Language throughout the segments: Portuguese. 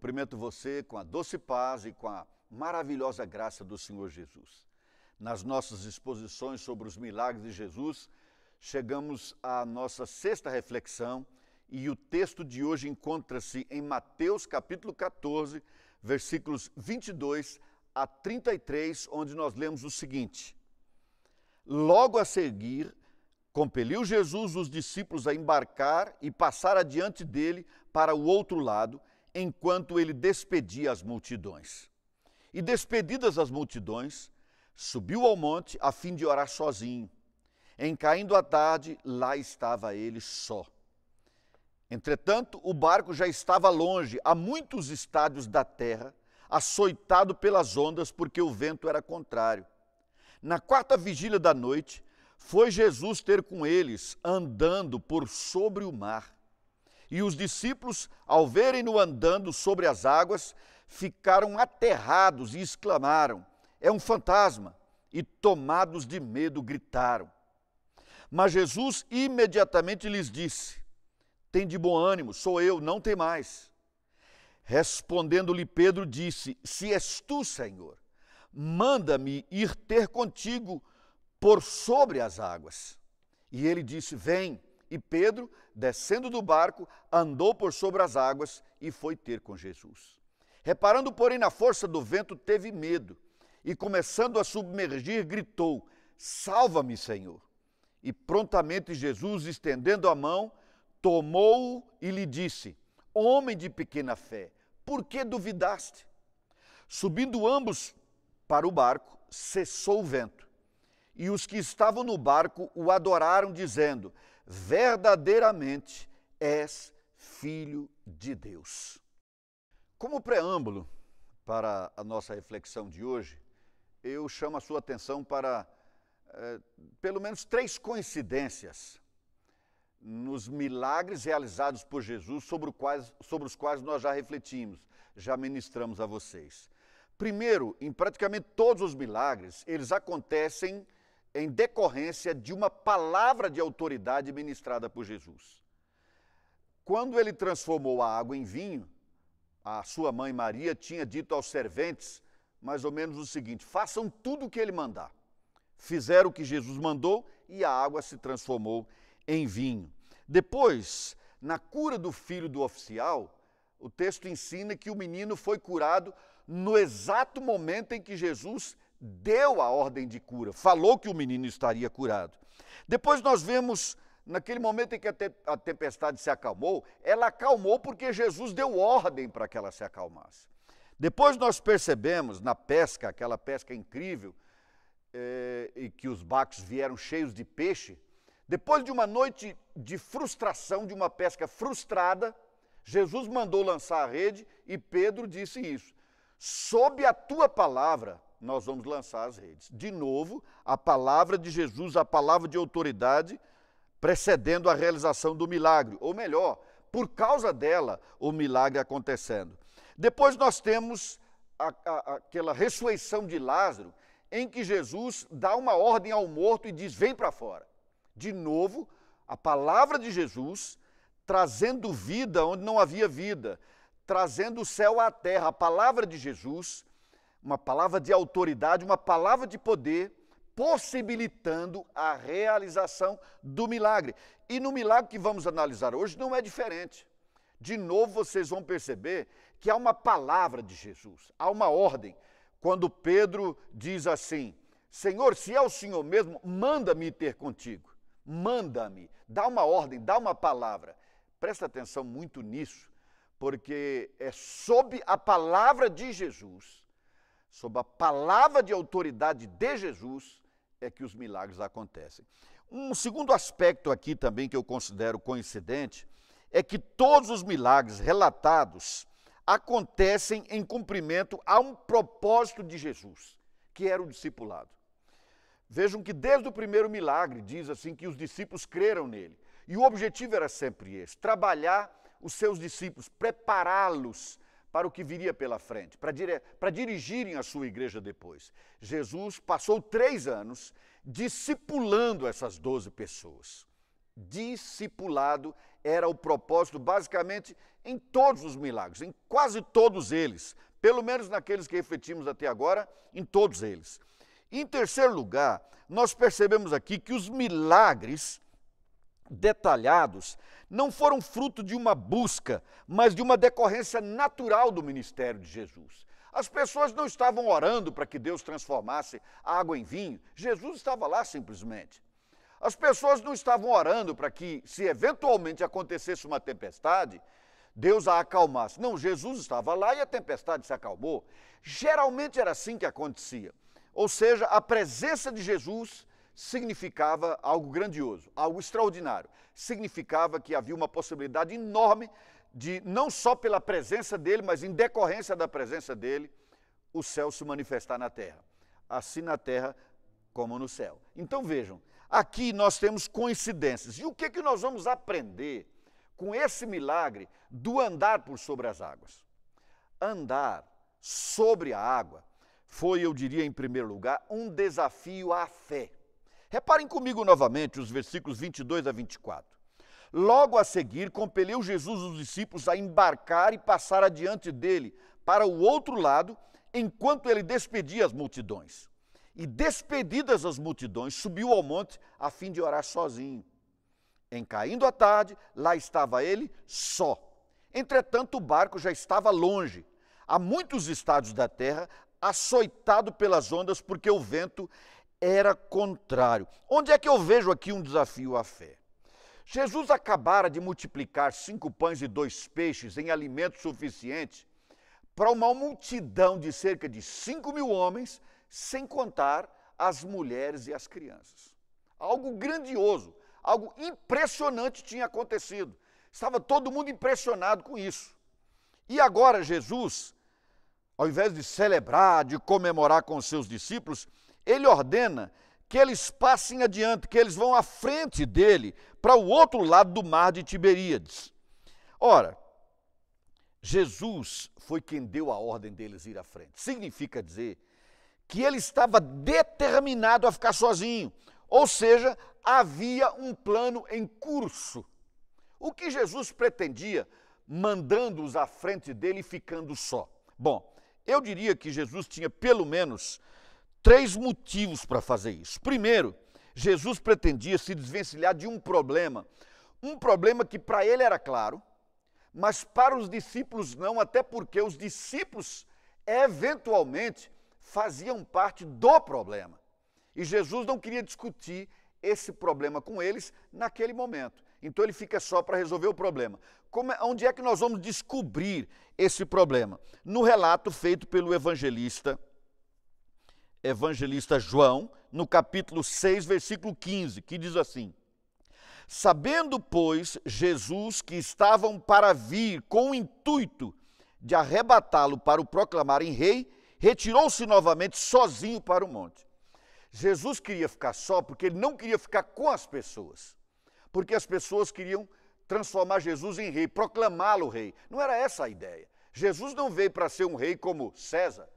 Cumprimento você com a doce paz e com a maravilhosa graça do Senhor Jesus. Nas nossas exposições sobre os milagres de Jesus, chegamos à nossa sexta reflexão e o texto de hoje encontra-se em Mateus capítulo 14, versículos 22 a 33, onde nós lemos o seguinte: Logo a seguir, compeliu Jesus os discípulos a embarcar e passar adiante dele para o outro lado, enquanto ele despedia as multidões. E despedidas as multidões, subiu ao monte a fim de orar sozinho. Em caindo a tarde, lá estava ele só. Entretanto, o barco já estava longe, a muitos estádios da terra, açoitado pelas ondas, porque o vento era contrário. Na quarta vigília da noite, foi Jesus ter com eles, andando por sobre o mar. E os discípulos, ao verem-no andando sobre as águas, ficaram aterrados e exclamaram: É um fantasma! E tomados de medo, gritaram. Mas Jesus imediatamente lhes disse: Tem de bom ânimo, sou eu, não tem mais. Respondendo-lhe Pedro, disse: Se és tu, Senhor, manda-me ir ter contigo por sobre as águas. E ele disse: Vem. E Pedro, descendo do barco, andou por sobre as águas e foi ter com Jesus. Reparando, porém, na força do vento, teve medo e, começando a submergir, gritou: Salva-me, Senhor. E prontamente Jesus, estendendo a mão, tomou-o e lhe disse: Homem de pequena fé, por que duvidaste? Subindo ambos para o barco, cessou o vento. E os que estavam no barco o adoraram, dizendo: Verdadeiramente és filho de Deus. Como preâmbulo para a nossa reflexão de hoje, eu chamo a sua atenção para é, pelo menos três coincidências nos milagres realizados por Jesus, sobre, quais, sobre os quais nós já refletimos, já ministramos a vocês. Primeiro, em praticamente todos os milagres, eles acontecem em decorrência de uma palavra de autoridade ministrada por Jesus. Quando ele transformou a água em vinho, a sua mãe Maria tinha dito aos serventes mais ou menos o seguinte: façam tudo o que ele mandar. Fizeram o que Jesus mandou e a água se transformou em vinho. Depois, na cura do filho do oficial, o texto ensina que o menino foi curado no exato momento em que Jesus deu a ordem de cura, falou que o menino estaria curado. Depois nós vemos, naquele momento em que a, te a tempestade se acalmou, ela acalmou porque Jesus deu ordem para que ela se acalmasse. Depois nós percebemos na pesca, aquela pesca incrível, eh, e que os barcos vieram cheios de peixe, depois de uma noite de frustração, de uma pesca frustrada, Jesus mandou lançar a rede e Pedro disse isso. Sob a tua palavra, nós vamos lançar as redes. De novo, a palavra de Jesus, a palavra de autoridade, precedendo a realização do milagre. Ou melhor, por causa dela, o milagre acontecendo. Depois nós temos a, a, aquela ressurreição de Lázaro, em que Jesus dá uma ordem ao morto e diz: vem para fora. De novo, a palavra de Jesus trazendo vida onde não havia vida, trazendo o céu à terra. A palavra de Jesus uma palavra de autoridade, uma palavra de poder, possibilitando a realização do milagre. E no milagre que vamos analisar hoje não é diferente. De novo vocês vão perceber que há uma palavra de Jesus, há uma ordem. Quando Pedro diz assim: Senhor, se é o Senhor mesmo, manda-me ter contigo. Manda-me, dá uma ordem, dá uma palavra. Presta atenção muito nisso, porque é sob a palavra de Jesus sob a palavra de autoridade de Jesus, é que os milagres acontecem. Um segundo aspecto aqui também que eu considero coincidente é que todos os milagres relatados acontecem em cumprimento a um propósito de Jesus, que era o discipulado. Vejam que desde o primeiro milagre diz assim que os discípulos creram nele. E o objetivo era sempre esse: trabalhar os seus discípulos, prepará-los para o que viria pela frente, para, dire... para dirigirem a sua igreja depois. Jesus passou três anos discipulando essas doze pessoas. Discipulado era o propósito, basicamente, em todos os milagres, em quase todos eles, pelo menos naqueles que refletimos até agora, em todos eles. Em terceiro lugar, nós percebemos aqui que os milagres detalhados não foram fruto de uma busca, mas de uma decorrência natural do ministério de Jesus. As pessoas não estavam orando para que Deus transformasse a água em vinho, Jesus estava lá simplesmente. As pessoas não estavam orando para que, se eventualmente acontecesse uma tempestade, Deus a acalmasse. Não, Jesus estava lá e a tempestade se acalmou. Geralmente era assim que acontecia. Ou seja, a presença de Jesus significava algo grandioso, algo extraordinário. Significava que havia uma possibilidade enorme de, não só pela presença dele, mas em decorrência da presença dele, o céu se manifestar na terra. Assim na terra como no céu. Então vejam, aqui nós temos coincidências. E o que, que nós vamos aprender com esse milagre do andar por sobre as águas? Andar sobre a água foi, eu diria, em primeiro lugar, um desafio à fé. Reparem comigo novamente os versículos 22 a 24. Logo a seguir, compeliu Jesus os discípulos a embarcar e passar adiante dele para o outro lado, enquanto ele despedia as multidões. E despedidas as multidões, subiu ao monte a fim de orar sozinho. Em caindo a tarde, lá estava ele só. Entretanto, o barco já estava longe, a muitos estados da terra, açoitado pelas ondas, porque o vento era contrário. Onde é que eu vejo aqui um desafio à fé? Jesus acabara de multiplicar cinco pães e dois peixes em alimento suficiente para uma multidão de cerca de cinco mil homens, sem contar as mulheres e as crianças. Algo grandioso, algo impressionante tinha acontecido. Estava todo mundo impressionado com isso. E agora Jesus ao invés de celebrar, de comemorar com seus discípulos, ele ordena que eles passem adiante, que eles vão à frente dele, para o outro lado do mar de Tiberíades. Ora, Jesus foi quem deu a ordem deles ir à frente. Significa dizer que ele estava determinado a ficar sozinho, ou seja, havia um plano em curso. O que Jesus pretendia mandando-os à frente dele e ficando só? Bom, eu diria que Jesus tinha pelo menos três motivos para fazer isso. Primeiro, Jesus pretendia se desvencilhar de um problema, um problema que para ele era claro, mas para os discípulos não, até porque os discípulos eventualmente faziam parte do problema. E Jesus não queria discutir esse problema com eles naquele momento. Então ele fica só para resolver o problema. Como, é, onde é que nós vamos descobrir esse problema? No relato feito pelo evangelista, evangelista João, no capítulo 6, versículo 15, que diz assim: Sabendo, pois, Jesus que estavam para vir com o intuito de arrebatá-lo para o proclamarem rei, retirou-se novamente sozinho para o monte. Jesus queria ficar só porque ele não queria ficar com as pessoas porque as pessoas queriam transformar Jesus em rei, proclamá-lo rei. Não era essa a ideia. Jesus não veio para ser um rei como César.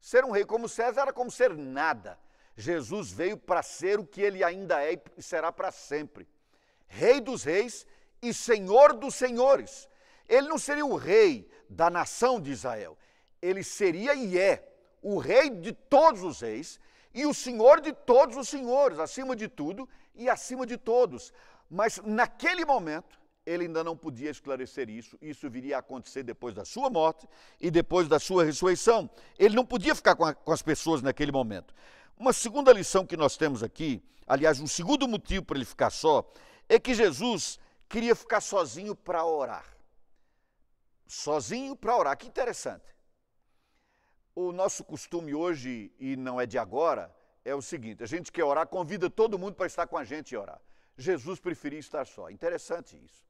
Ser um rei como César era como ser nada. Jesus veio para ser o que ele ainda é e será para sempre. Rei dos reis e Senhor dos senhores. Ele não seria o rei da nação de Israel. Ele seria e é o rei de todos os reis e o senhor de todos os senhores, acima de tudo e acima de todos. Mas naquele momento, ele ainda não podia esclarecer isso. Isso viria a acontecer depois da sua morte e depois da sua ressurreição. Ele não podia ficar com, a, com as pessoas naquele momento. Uma segunda lição que nós temos aqui, aliás, um segundo motivo para ele ficar só, é que Jesus queria ficar sozinho para orar. Sozinho para orar. Que interessante. O nosso costume hoje, e não é de agora, é o seguinte: a gente quer orar, convida todo mundo para estar com a gente e orar. Jesus preferia estar só. Interessante isso.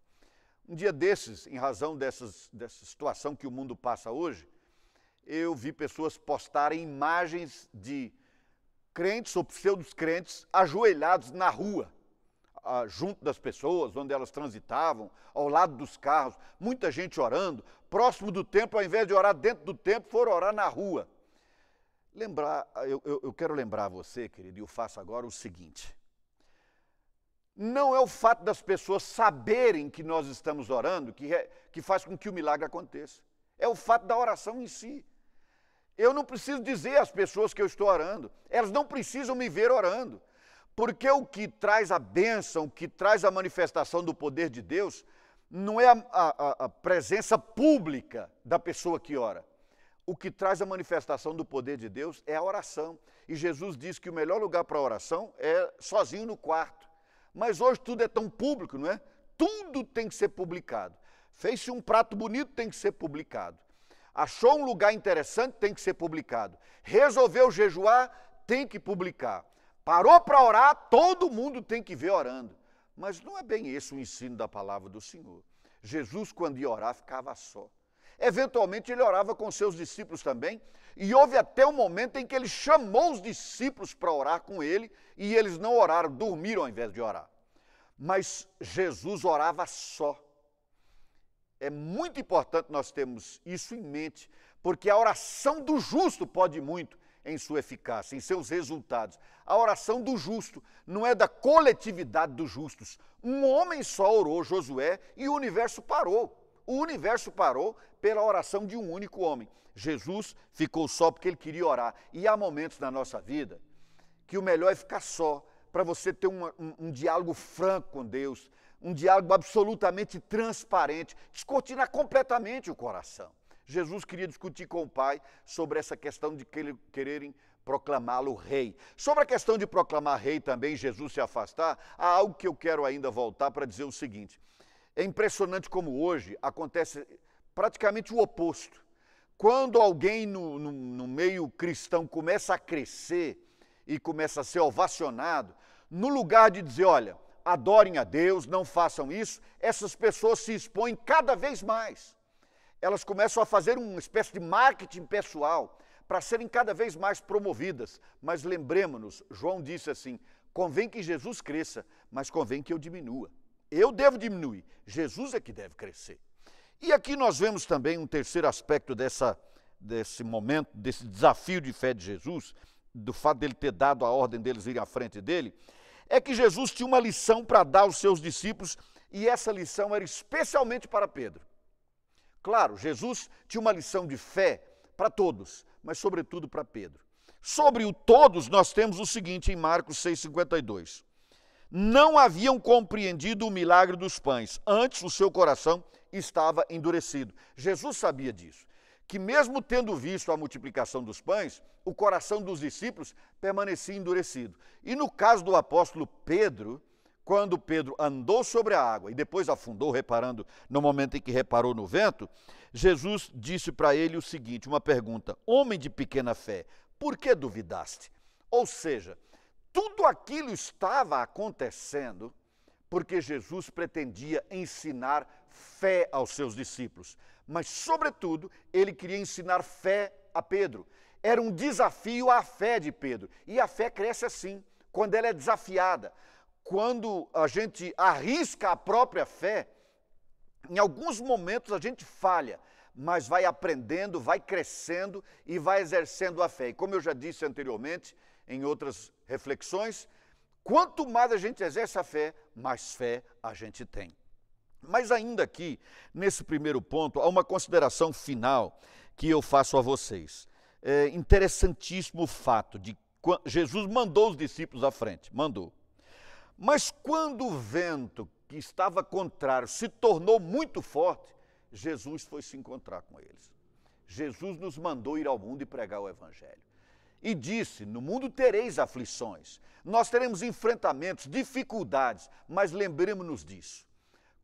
Um dia desses, em razão dessas, dessa situação que o mundo passa hoje, eu vi pessoas postarem imagens de crentes ou pseudos crentes ajoelhados na rua, ah, junto das pessoas, onde elas transitavam, ao lado dos carros, muita gente orando, próximo do templo, ao invés de orar dentro do templo, foram orar na rua. Lembrar, eu, eu, eu quero lembrar você, querido, e eu faço agora o seguinte: Não é o fato das pessoas saberem que nós estamos orando que, é, que faz com que o milagre aconteça. É o fato da oração em si. Eu não preciso dizer às pessoas que eu estou orando, elas não precisam me ver orando, porque o que traz a bênção, o que traz a manifestação do poder de Deus, não é a, a, a presença pública da pessoa que ora. O que traz a manifestação do poder de Deus é a oração. E Jesus diz que o melhor lugar para a oração é sozinho no quarto. Mas hoje tudo é tão público, não é? Tudo tem que ser publicado. Fez-se um prato bonito, tem que ser publicado. Achou um lugar interessante, tem que ser publicado. Resolveu jejuar, tem que publicar. Parou para orar, todo mundo tem que ver orando. Mas não é bem esse o ensino da palavra do Senhor. Jesus, quando ia orar, ficava só. Eventualmente, ele orava com seus discípulos também, e houve até um momento em que ele chamou os discípulos para orar com ele, e eles não oraram, dormiram ao invés de orar. Mas Jesus orava só. É muito importante nós termos isso em mente, porque a oração do justo pode muito em sua eficácia, em seus resultados. A oração do justo não é da coletividade dos justos. Um homem só orou, Josué, e o universo parou. O universo parou pela oração de um único homem. Jesus ficou só porque ele queria orar. E há momentos na nossa vida que o melhor é ficar só, para você ter um, um diálogo franco com Deus, um diálogo absolutamente transparente, descortinar completamente o coração. Jesus queria discutir com o Pai sobre essa questão de quererem proclamá-lo rei. Sobre a questão de proclamar rei também, Jesus se afastar, há algo que eu quero ainda voltar para dizer o seguinte. É impressionante como hoje acontece praticamente o oposto. Quando alguém no, no, no meio cristão começa a crescer e começa a ser ovacionado, no lugar de dizer, olha, adorem a Deus, não façam isso, essas pessoas se expõem cada vez mais. Elas começam a fazer uma espécie de marketing pessoal para serem cada vez mais promovidas. Mas lembremos-nos, João disse assim: convém que Jesus cresça, mas convém que eu diminua. Eu devo diminuir, Jesus é que deve crescer. E aqui nós vemos também um terceiro aspecto dessa, desse momento, desse desafio de fé de Jesus, do fato dele ter dado a ordem deles irem à frente dele, é que Jesus tinha uma lição para dar aos seus discípulos e essa lição era especialmente para Pedro. Claro, Jesus tinha uma lição de fé para todos, mas sobretudo para Pedro. Sobre o todos, nós temos o seguinte em Marcos 6,52. Não haviam compreendido o milagre dos pães, antes o seu coração estava endurecido. Jesus sabia disso que, mesmo tendo visto a multiplicação dos pães, o coração dos discípulos permanecia endurecido. E no caso do apóstolo Pedro, quando Pedro andou sobre a água e depois afundou, reparando no momento em que reparou no vento, Jesus disse para ele o seguinte: uma pergunta: Homem de pequena fé, por que duvidaste? Ou seja, tudo aquilo estava acontecendo porque Jesus pretendia ensinar fé aos seus discípulos mas, sobretudo, ele queria ensinar fé a Pedro. Era um desafio à fé de Pedro. E a fé cresce assim, quando ela é desafiada. Quando a gente arrisca a própria fé, em alguns momentos a gente falha, mas vai aprendendo, vai crescendo e vai exercendo a fé. E como eu já disse anteriormente, em outras reflexões, quanto mais a gente exerce a fé, mais fé a gente tem. Mas ainda aqui, nesse primeiro ponto, há uma consideração final que eu faço a vocês. É interessantíssimo o fato de Jesus mandou os discípulos à frente, mandou. Mas quando o vento que estava contrário se tornou muito forte, Jesus foi se encontrar com eles. Jesus nos mandou ir ao mundo e pregar o Evangelho. E disse: No mundo tereis aflições, nós teremos enfrentamentos, dificuldades, mas lembremos-nos disso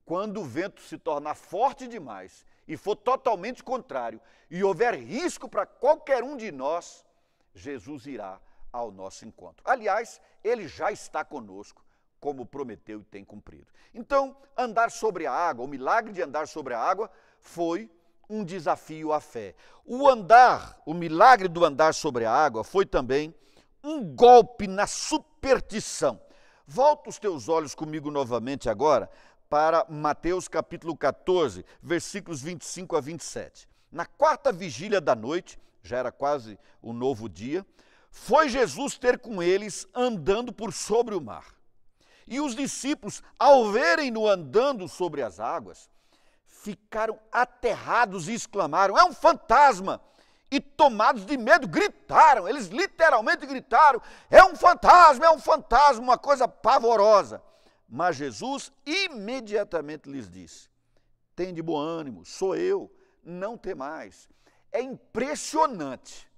quando o vento se tornar forte demais e for totalmente contrário e houver risco para qualquer um de nós, Jesus irá ao nosso encontro. Aliás, ele já está conosco, como prometeu e tem cumprido. Então, andar sobre a água, o milagre de andar sobre a água foi um desafio à fé. O andar, o milagre do andar sobre a água foi também um golpe na superstição. Volta os teus olhos comigo novamente agora para Mateus capítulo 14, versículos 25 a 27. Na quarta vigília da noite, já era quase o novo dia, foi Jesus ter com eles andando por sobre o mar. E os discípulos, ao verem-no andando sobre as águas, ficaram aterrados e exclamaram: É um fantasma! E tomados de medo, gritaram, eles literalmente gritaram: É um fantasma, é um fantasma, uma coisa pavorosa. Mas Jesus imediatamente lhes disse: Tem de bom ânimo, sou eu, não temais. É impressionante.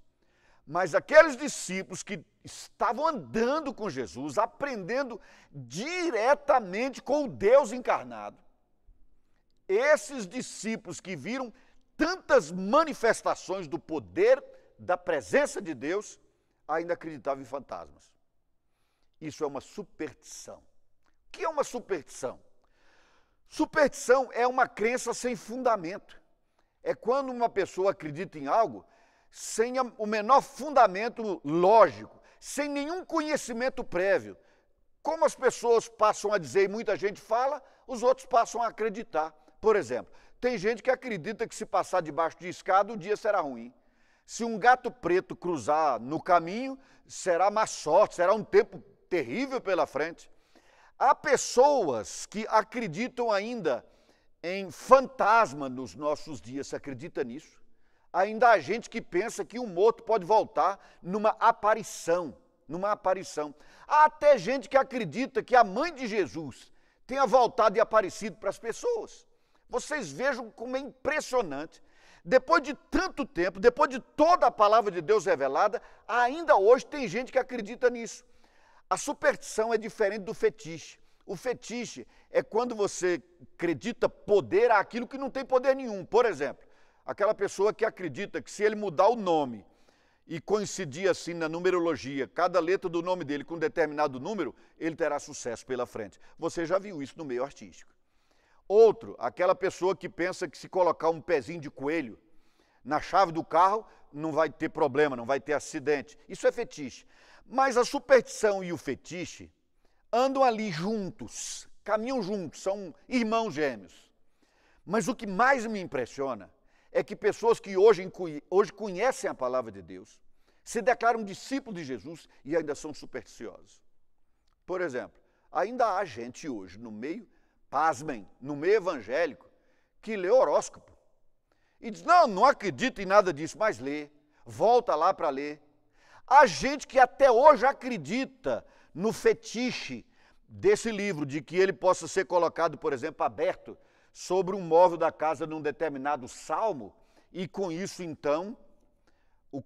Mas aqueles discípulos que estavam andando com Jesus, aprendendo diretamente com o Deus encarnado, esses discípulos que viram tantas manifestações do poder, da presença de Deus, ainda acreditavam em fantasmas. Isso é uma superstição. O que é uma superstição? Superstição é uma crença sem fundamento. É quando uma pessoa acredita em algo sem o menor fundamento lógico, sem nenhum conhecimento prévio. Como as pessoas passam a dizer e muita gente fala, os outros passam a acreditar. Por exemplo, tem gente que acredita que se passar debaixo de escada o dia será ruim. Se um gato preto cruzar no caminho, será má sorte, será um tempo terrível pela frente. Há pessoas que acreditam ainda em fantasma nos nossos dias. Você acredita nisso? Ainda há gente que pensa que um morto pode voltar numa aparição, numa aparição. Há até gente que acredita que a mãe de Jesus tenha voltado e aparecido para as pessoas. Vocês vejam como é impressionante. Depois de tanto tempo, depois de toda a palavra de Deus revelada, ainda hoje tem gente que acredita nisso. A superstição é diferente do fetiche. O fetiche é quando você acredita poder àquilo que não tem poder nenhum. Por exemplo, aquela pessoa que acredita que se ele mudar o nome e coincidir assim na numerologia, cada letra do nome dele com um determinado número, ele terá sucesso pela frente. Você já viu isso no meio artístico. Outro, aquela pessoa que pensa que se colocar um pezinho de coelho na chave do carro, não vai ter problema, não vai ter acidente. Isso é fetiche. Mas a superstição e o fetiche andam ali juntos, caminham juntos, são irmãos gêmeos. Mas o que mais me impressiona é que pessoas que hoje, hoje conhecem a palavra de Deus, se declaram discípulos de Jesus e ainda são supersticiosos. Por exemplo, ainda há gente hoje no meio, pasmem, no meio evangélico, que lê horóscopo. E diz: não, não acredito em nada disso, mas lê, volta lá para ler. Há gente que até hoje acredita no fetiche desse livro, de que ele possa ser colocado, por exemplo, aberto sobre um móvel da casa num determinado salmo, e com isso, então,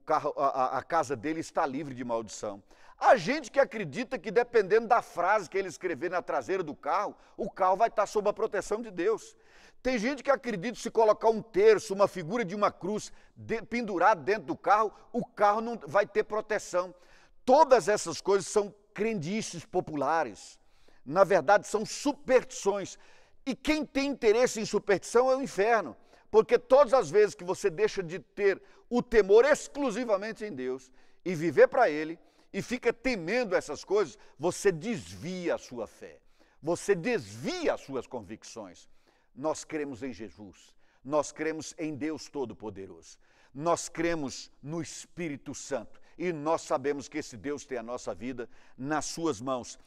carro, a, a casa dele está livre de maldição. Há gente que acredita que, dependendo da frase que ele escrever na traseira do carro, o carro vai estar sob a proteção de Deus. Tem gente que acredita se colocar um terço, uma figura de uma cruz de, pendurado dentro do carro, o carro não vai ter proteção. Todas essas coisas são crendices populares. Na verdade, são superstições. E quem tem interesse em superstição é o inferno. Porque todas as vezes que você deixa de ter o temor exclusivamente em Deus e viver para Ele, e fica temendo essas coisas, você desvia a sua fé. Você desvia as suas convicções. Nós cremos em Jesus, nós cremos em Deus Todo-Poderoso, nós cremos no Espírito Santo e nós sabemos que esse Deus tem a nossa vida nas suas mãos.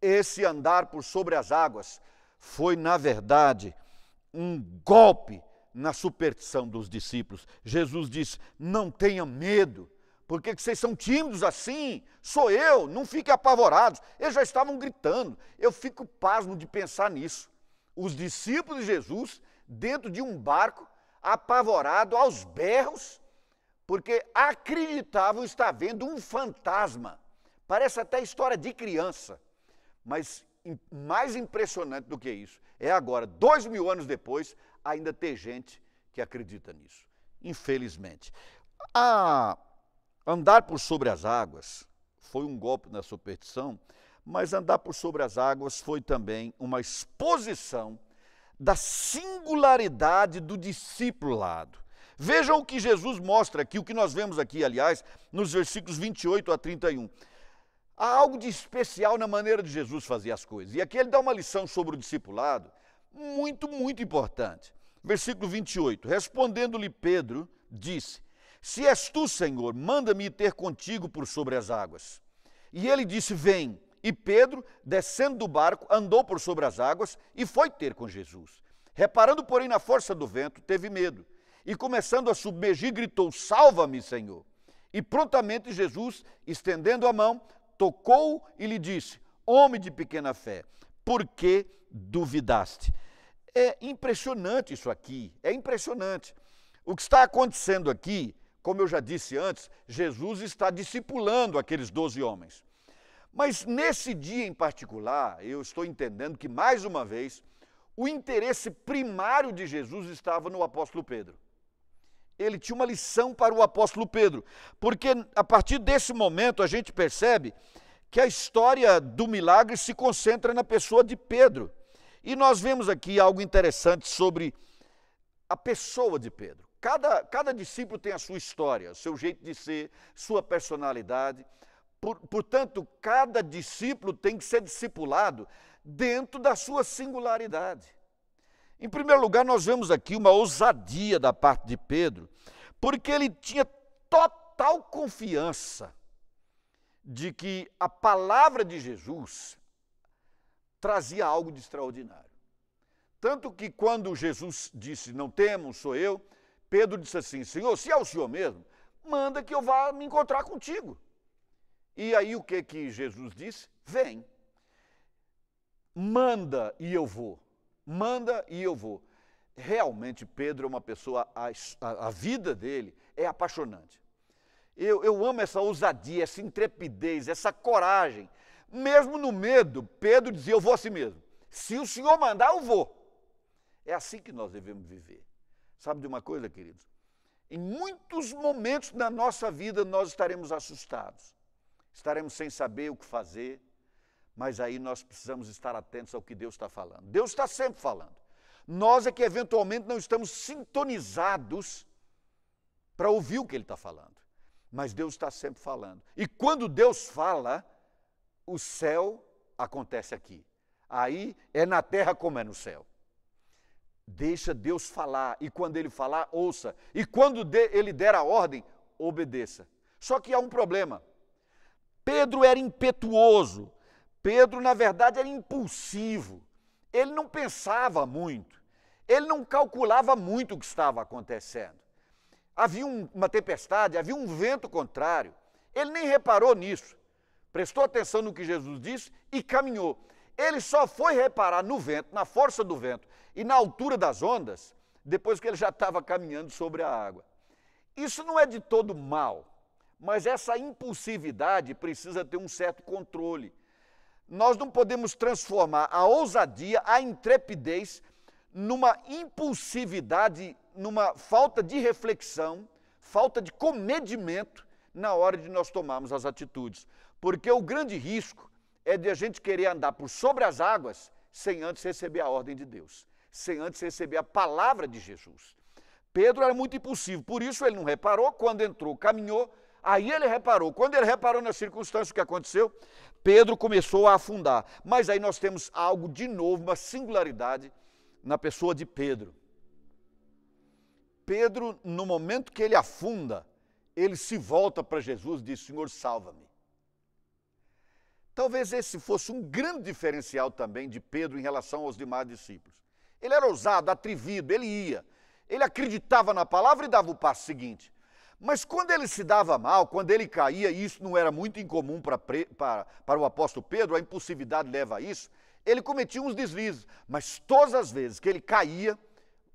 Esse andar por sobre as águas foi, na verdade, um golpe na superstição dos discípulos. Jesus disse: Não tenha medo, porque vocês são tímidos assim? Sou eu, não fiquem apavorados. Eles já estavam gritando. Eu fico pasmo de pensar nisso os discípulos de Jesus dentro de um barco, apavorado aos berros, porque acreditavam estar vendo um fantasma. Parece até história de criança, mas mais impressionante do que isso é agora, dois mil anos depois, ainda ter gente que acredita nisso. Infelizmente. A andar por sobre as águas foi um golpe na superstição mas andar por sobre as águas foi também uma exposição da singularidade do discipulado. Vejam o que Jesus mostra aqui, o que nós vemos aqui, aliás, nos versículos 28 a 31. Há algo de especial na maneira de Jesus fazer as coisas. E aqui ele dá uma lição sobre o discipulado muito, muito importante. Versículo 28. Respondendo-lhe Pedro, disse: Se és tu, Senhor, manda-me ter contigo por sobre as águas. E ele disse: Vem. E Pedro, descendo do barco, andou por sobre as águas e foi ter com Jesus. Reparando, porém, na força do vento, teve medo. E começando a submergir, gritou: Salva-me, Senhor. E prontamente Jesus, estendendo a mão, tocou e lhe disse: Homem de pequena fé, por que duvidaste? É impressionante isso aqui, é impressionante. O que está acontecendo aqui, como eu já disse antes, Jesus está discipulando aqueles doze homens. Mas nesse dia em particular, eu estou entendendo que, mais uma vez, o interesse primário de Jesus estava no apóstolo Pedro. Ele tinha uma lição para o apóstolo Pedro, porque a partir desse momento a gente percebe que a história do milagre se concentra na pessoa de Pedro. E nós vemos aqui algo interessante sobre a pessoa de Pedro. Cada, cada discípulo tem a sua história, seu jeito de ser, sua personalidade. Por, portanto, cada discípulo tem que ser discipulado dentro da sua singularidade. Em primeiro lugar, nós vemos aqui uma ousadia da parte de Pedro, porque ele tinha total confiança de que a palavra de Jesus trazia algo de extraordinário. Tanto que quando Jesus disse, não temos, sou eu, Pedro disse assim, Senhor, se é o Senhor mesmo, manda que eu vá me encontrar contigo. E aí o que que Jesus disse? Vem. Manda e eu vou. Manda e eu vou. Realmente Pedro é uma pessoa, a, a, a vida dele é apaixonante. Eu, eu amo essa ousadia, essa intrepidez, essa coragem mesmo no medo, Pedro dizia: Eu vou assim mesmo. Se o Senhor mandar, eu vou. É assim que nós devemos viver. Sabe de uma coisa, queridos? Em muitos momentos da nossa vida nós estaremos assustados, estaremos sem saber o que fazer, mas aí nós precisamos estar atentos ao que Deus está falando. Deus está sempre falando. Nós é que eventualmente não estamos sintonizados para ouvir o que Ele está falando, mas Deus está sempre falando. E quando Deus fala, o céu acontece aqui. Aí é na terra como é no céu. Deixa Deus falar, e quando Ele falar, ouça. E quando Ele der a ordem, obedeça. Só que há um problema. Pedro era impetuoso. Pedro, na verdade, era impulsivo. Ele não pensava muito. Ele não calculava muito o que estava acontecendo. Havia um, uma tempestade, havia um vento contrário. Ele nem reparou nisso prestou atenção no que Jesus disse e caminhou. Ele só foi reparar no vento, na força do vento e na altura das ondas, depois que ele já estava caminhando sobre a água. Isso não é de todo mal, mas essa impulsividade precisa ter um certo controle. Nós não podemos transformar a ousadia, a intrepidez, numa impulsividade, numa falta de reflexão, falta de comedimento na hora de nós tomarmos as atitudes. Porque o grande risco é de a gente querer andar por sobre as águas sem antes receber a ordem de Deus, sem antes receber a palavra de Jesus. Pedro era muito impulsivo, por isso ele não reparou, quando entrou, caminhou, aí ele reparou. Quando ele reparou nas circunstâncias que aconteceu, Pedro começou a afundar. Mas aí nós temos algo de novo, uma singularidade na pessoa de Pedro. Pedro, no momento que ele afunda, ele se volta para Jesus e diz: Senhor, salva-me. Talvez esse fosse um grande diferencial também de Pedro em relação aos demais discípulos. Ele era ousado, atrevido, ele ia. Ele acreditava na palavra e dava o passo seguinte. Mas quando ele se dava mal, quando ele caía, e isso não era muito incomum para, para, para o apóstolo Pedro, a impulsividade leva a isso, ele cometia uns deslizes. Mas todas as vezes que ele caía,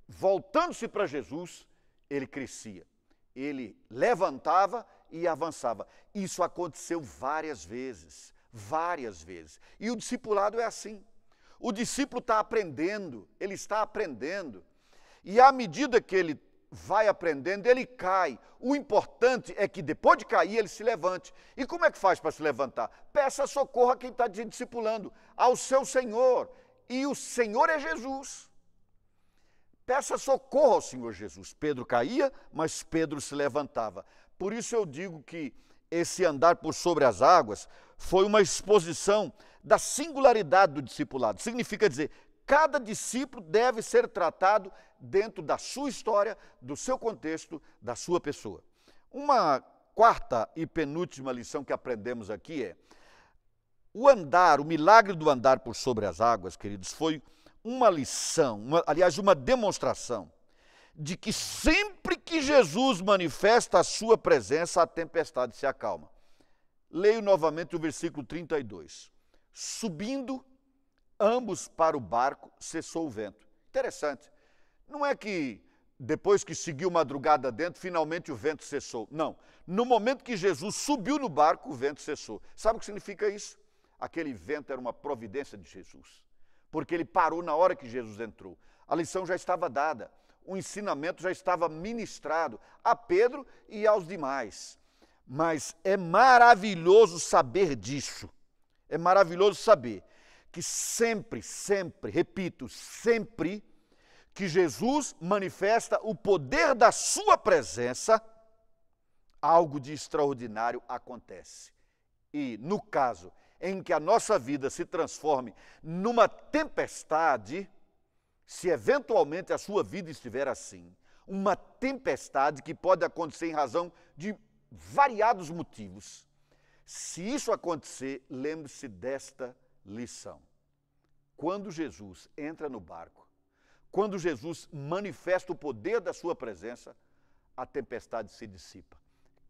voltando-se para Jesus, ele crescia. Ele levantava e avançava. Isso aconteceu várias vezes várias vezes. E o discipulado é assim. O discípulo está aprendendo, ele está aprendendo. E à medida que ele vai aprendendo, ele cai. O importante é que depois de cair, ele se levante. E como é que faz para se levantar? Peça socorro a quem está discipulando, ao seu Senhor. E o Senhor é Jesus. Peça socorro ao Senhor Jesus. Pedro caía, mas Pedro se levantava. Por isso eu digo que esse andar por sobre as águas foi uma exposição da singularidade do discipulado. Significa dizer, cada discípulo deve ser tratado dentro da sua história, do seu contexto, da sua pessoa. Uma quarta e penúltima lição que aprendemos aqui é: O andar, o milagre do andar por sobre as águas, queridos, foi uma lição, uma, aliás, uma demonstração de que sempre que Jesus manifesta a sua presença, a tempestade se acalma. Leio novamente o versículo 32. Subindo ambos para o barco, cessou o vento. Interessante. Não é que depois que seguiu madrugada dentro, finalmente o vento cessou. Não. No momento que Jesus subiu no barco, o vento cessou. Sabe o que significa isso? Aquele vento era uma providência de Jesus, porque ele parou na hora que Jesus entrou. A lição já estava dada, o ensinamento já estava ministrado a Pedro e aos demais. Mas é maravilhoso saber disso. É maravilhoso saber que sempre, sempre, repito, sempre que Jesus manifesta o poder da sua presença, algo de extraordinário acontece. E no caso em que a nossa vida se transforme numa tempestade, se eventualmente a sua vida estiver assim, uma tempestade que pode acontecer em razão de variados motivos. Se isso acontecer, lembre-se desta lição. Quando Jesus entra no barco, quando Jesus manifesta o poder da sua presença, a tempestade se dissipa.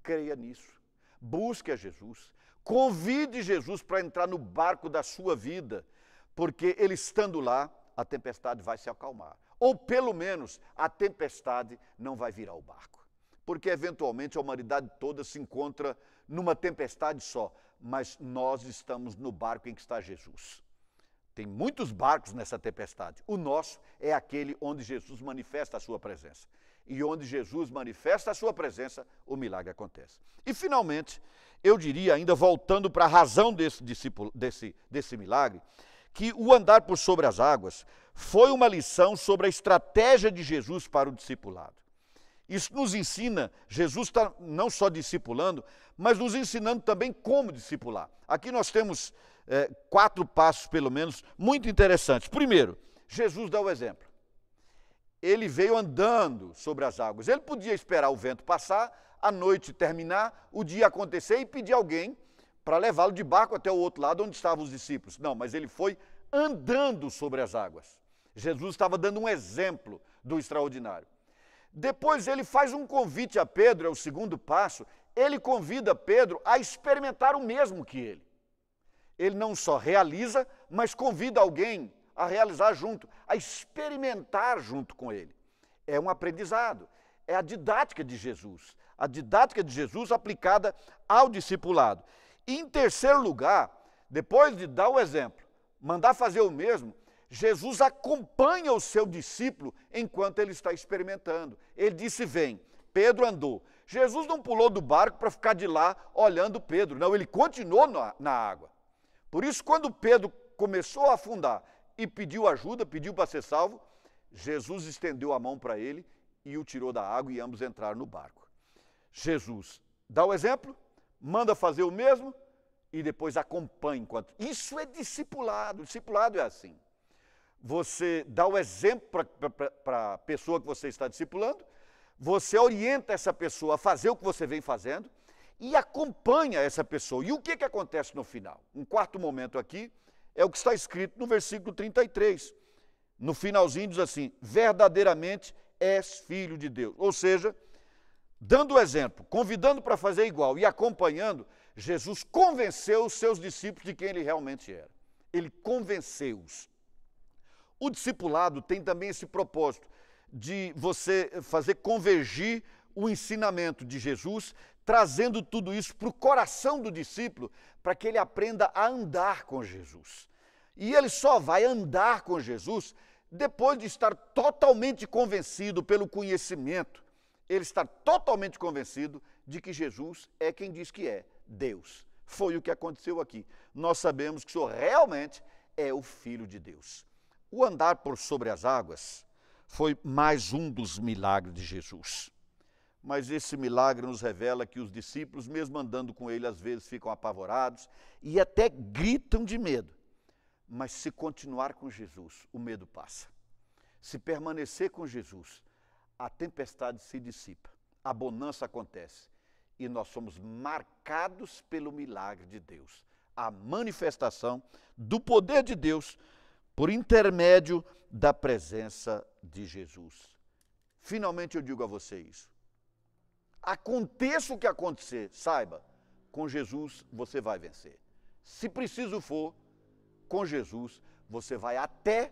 Creia nisso. Busque a Jesus. Convide Jesus para entrar no barco da sua vida, porque ele estando lá, a tempestade vai se acalmar. Ou pelo menos a tempestade não vai virar o barco. Porque eventualmente a humanidade toda se encontra numa tempestade só, mas nós estamos no barco em que está Jesus. Tem muitos barcos nessa tempestade. O nosso é aquele onde Jesus manifesta a sua presença. E onde Jesus manifesta a sua presença, o milagre acontece. E finalmente, eu diria, ainda voltando para a razão desse, discípulo, desse, desse milagre, que o andar por sobre as águas foi uma lição sobre a estratégia de Jesus para o discipulado. Isso nos ensina, Jesus está não só discipulando, mas nos ensinando também como discipular. Aqui nós temos é, quatro passos, pelo menos, muito interessantes. Primeiro, Jesus dá o exemplo. Ele veio andando sobre as águas. Ele podia esperar o vento passar, a noite terminar, o dia acontecer e pedir alguém para levá-lo de barco até o outro lado onde estavam os discípulos. Não, mas ele foi andando sobre as águas. Jesus estava dando um exemplo do extraordinário. Depois ele faz um convite a Pedro, é o segundo passo. Ele convida Pedro a experimentar o mesmo que ele ele não só realiza, mas convida alguém a realizar junto, a experimentar junto com ele. É um aprendizado, é a didática de Jesus, a didática de Jesus aplicada ao discipulado. E em terceiro lugar, depois de dar o exemplo, mandar fazer o mesmo, Jesus acompanha o seu discípulo enquanto ele está experimentando. Ele disse: Vem. Pedro andou. Jesus não pulou do barco para ficar de lá olhando Pedro, não, ele continuou na, na água. Por isso, quando Pedro começou a afundar e pediu ajuda, pediu para ser salvo, Jesus estendeu a mão para ele e o tirou da água e ambos entraram no barco. Jesus dá o exemplo, manda fazer o mesmo e depois acompanha enquanto. Isso é discipulado. Discipulado é assim. Você dá o exemplo para a pessoa que você está discipulando, você orienta essa pessoa a fazer o que você vem fazendo, e acompanha essa pessoa. E o que, que acontece no final? Um quarto momento aqui é o que está escrito no versículo 33. No finalzinho diz assim: verdadeiramente és filho de Deus. Ou seja, dando o exemplo, convidando para fazer igual e acompanhando, Jesus convenceu os seus discípulos de quem ele realmente era. Ele convenceu-os. O discipulado tem também esse propósito de você fazer convergir o ensinamento de Jesus, trazendo tudo isso para o coração do discípulo, para que ele aprenda a andar com Jesus. E ele só vai andar com Jesus depois de estar totalmente convencido pelo conhecimento, ele está totalmente convencido de que Jesus é quem diz que é, Deus. Foi o que aconteceu aqui. Nós sabemos que o Senhor realmente é o Filho de Deus. O andar por sobre as águas foi mais um dos milagres de Jesus. Mas esse milagre nos revela que os discípulos, mesmo andando com ele, às vezes ficam apavorados e até gritam de medo. Mas se continuar com Jesus, o medo passa. Se permanecer com Jesus, a tempestade se dissipa, a bonança acontece e nós somos marcados pelo milagre de Deus. a manifestação do poder de Deus por intermédio da presença de Jesus. Finalmente eu digo a você isso. Aconteça o que acontecer, saiba, com Jesus você vai vencer. Se preciso for, com Jesus você vai até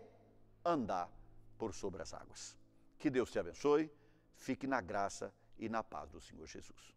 andar por sobre as águas. Que Deus te abençoe, fique na graça e na paz do Senhor Jesus.